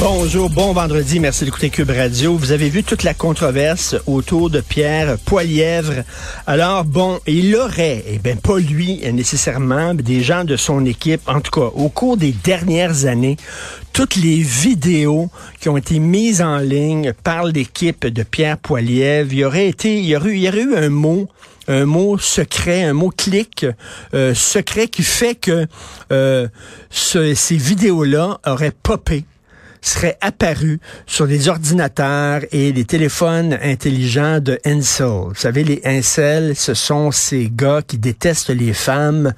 Bonjour, bon vendredi, merci d'écouter Cube Radio. Vous avez vu toute la controverse autour de Pierre Poilièvre. Alors bon, il aurait, et eh bien pas lui nécessairement, mais des gens de son équipe, en tout cas au cours des dernières années, toutes les vidéos qui ont été mises en ligne par l'équipe de Pierre Poilièvre, il y aurait été, il y aurait, il y aurait eu un mot un mot secret, un mot clic euh, secret qui fait que euh, ce, ces vidéos-là auraient popé serait apparu sur les ordinateurs et les téléphones intelligents de Incel. Vous savez, les Incel, ce sont ces gars qui détestent les femmes.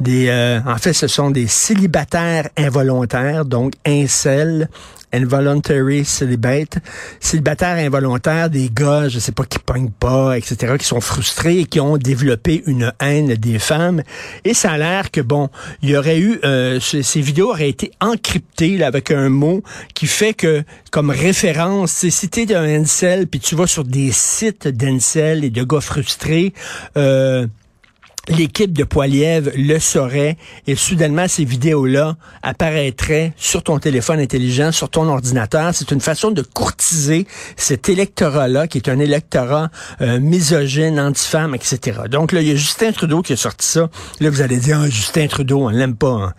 Des, euh, en fait, ce sont des célibataires involontaires, donc Incel involuntary celibate, célibataire involontaire, des gars, je sais pas, qui pognent pas, etc., qui sont frustrés et qui ont développé une haine des femmes. Et ça a l'air que, bon, il y aurait eu, euh, ces vidéos auraient été encryptées là, avec un mot qui fait que, comme référence, c'est si t'es un incel, puis tu vas sur des sites d'incel et de gars frustrés, euh, l'équipe de Poilièvre le saurait et soudainement ces vidéos-là apparaîtraient sur ton téléphone intelligent, sur ton ordinateur. C'est une façon de courtiser cet électorat-là qui est un électorat euh, misogyne, anti-femme, etc. Donc là, il y a Justin Trudeau qui a sorti ça. Là, vous allez dire, ah, Justin Trudeau, on l'aime pas. Hein.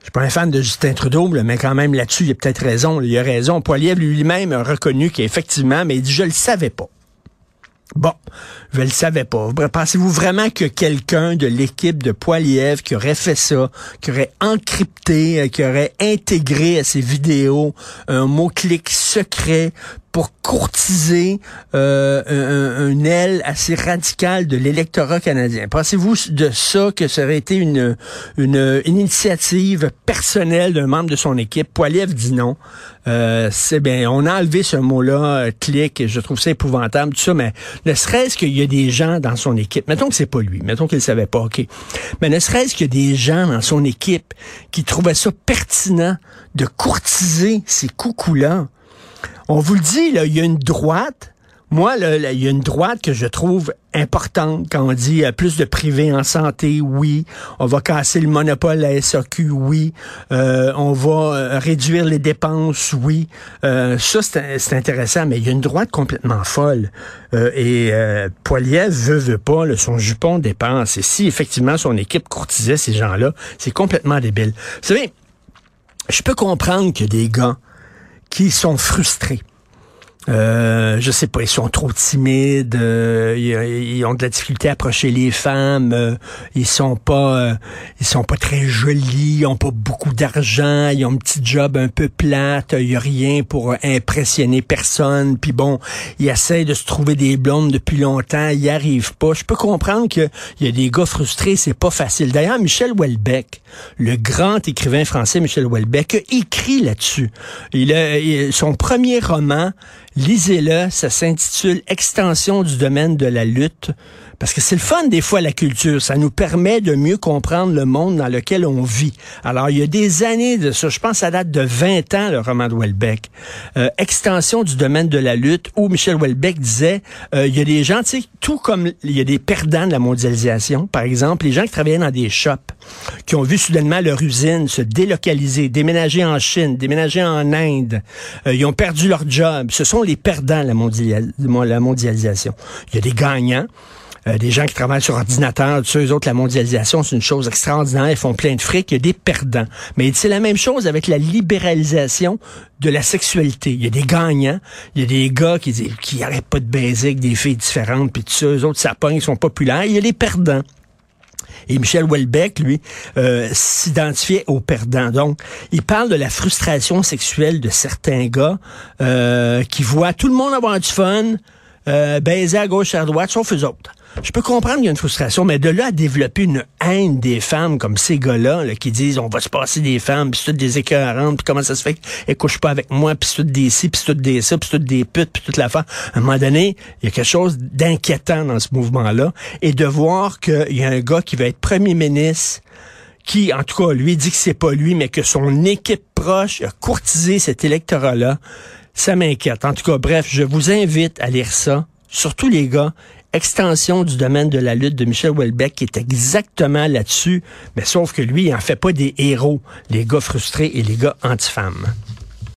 Je suis pas un fan de Justin Trudeau, mais quand même là-dessus, il a peut-être raison. Il a raison. Poilièvre lui-même a reconnu qu'effectivement, mais il dit, je le savais pas. Bon, je le savais pas. Pensez-vous vraiment que quelqu'un de l'équipe de Poiliev qui aurait fait ça, qui aurait encrypté, euh, qui aurait intégré à ses vidéos un mot-clic secret pour courtiser euh, un, aile assez radicale de l'électorat canadien. Pensez-vous de ça que ça aurait été une, une, initiative personnelle d'un membre de son équipe? Poiliev dit non. Euh, c'est bien, on a enlevé ce mot-là, euh, clic, je trouve ça épouvantable, tout ça, mais ne serait-ce qu'il y a des gens dans son équipe, mettons que c'est pas lui, mettons qu'il ne savait pas, OK, mais ne serait-ce qu'il y a des gens dans son équipe qui trouvaient ça pertinent de courtiser ces coucous-là, on vous le dit, là, il y a une droite. Moi, là, il y a une droite que je trouve importante quand on dit euh, plus de privé en santé, oui. On va casser le monopole à SAQ, oui. Euh, on va euh, réduire les dépenses, oui. ça, c'est intéressant, mais il y a une droite complètement folle. et Poiliev veut, veut pas, son jupon dépense. Et si effectivement son équipe courtisait ces gens-là, c'est complètement débile. Vous savez, je peux comprendre que des gars qui sont frustrés. Euh, je sais pas, ils sont trop timides, euh, ils, ont de la difficulté à approcher les femmes, euh, ils sont pas euh, ils sont pas très jolis, ils ont pas beaucoup d'argent, ils ont un petit job un peu plate, il y a rien pour impressionner personne, puis bon, ils essayent de se trouver des blondes depuis longtemps, ils y arrivent pas. Je peux comprendre qu'il y a des gars frustrés, c'est pas facile. D'ailleurs, Michel Houellebecq, le grand écrivain français Michel Houellebecq, écrit là-dessus. Il a, son premier roman Lisez-le, ça s'intitule Extension du domaine de la lutte. Parce que c'est le fun des fois la culture, ça nous permet de mieux comprendre le monde dans lequel on vit. Alors il y a des années de ça, je pense que ça date de 20 ans le roman de Welbeck. Euh, extension du domaine de la lutte où Michel Welbeck disait euh, il y a des gens, tu sais, tout comme il y a des perdants de la mondialisation, par exemple, les gens qui travaillaient dans des shops, qui ont vu soudainement leur usine se délocaliser, déménager en Chine, déménager en Inde, euh, ils ont perdu leur job. Ce sont les perdants de la, la mondialisation. Il y a des gagnants. Euh, des gens qui travaillent sur ordinateur, tous eux autres, la mondialisation, c'est une chose extraordinaire, ils font plein de fric, il y a des perdants. Mais c'est la même chose avec la libéralisation de la sexualité. Il y a des gagnants, il y a des gars qui qui n'arrêtent pas de baiser avec des filles différentes, puis tous ça, eux autres, ça pogne, ils sont populaires. Il y a des perdants. Et Michel Houellebecq, lui, euh, s'identifiait aux perdants. Donc, il parle de la frustration sexuelle de certains gars euh, qui voient tout le monde avoir du fun, euh, baiser à gauche et à droite, sauf eux autres. Je peux comprendre qu'il y a une frustration, mais de là à développer une haine des femmes comme ces gars-là, là, qui disent on va se passer des femmes, puis c'est toutes des écœurantes, puis comment ça se fait qu'elles couchent pas avec moi, puis c'est des ci, puis c'est des ça, puis c'est des putes, puis toute la fin. À un moment donné, il y a quelque chose d'inquiétant dans ce mouvement-là, et de voir qu'il y a un gars qui va être premier ministre, qui, en tout cas, lui dit que c'est pas lui, mais que son équipe proche a courtisé cet électorat-là, ça m'inquiète. En tout cas, bref, je vous invite à lire ça, surtout les gars, extension du domaine de la lutte de Michel Houellebecq qui est exactement là-dessus, mais sauf que lui, il en fait pas des héros, les gars frustrés et les gars anti-femmes.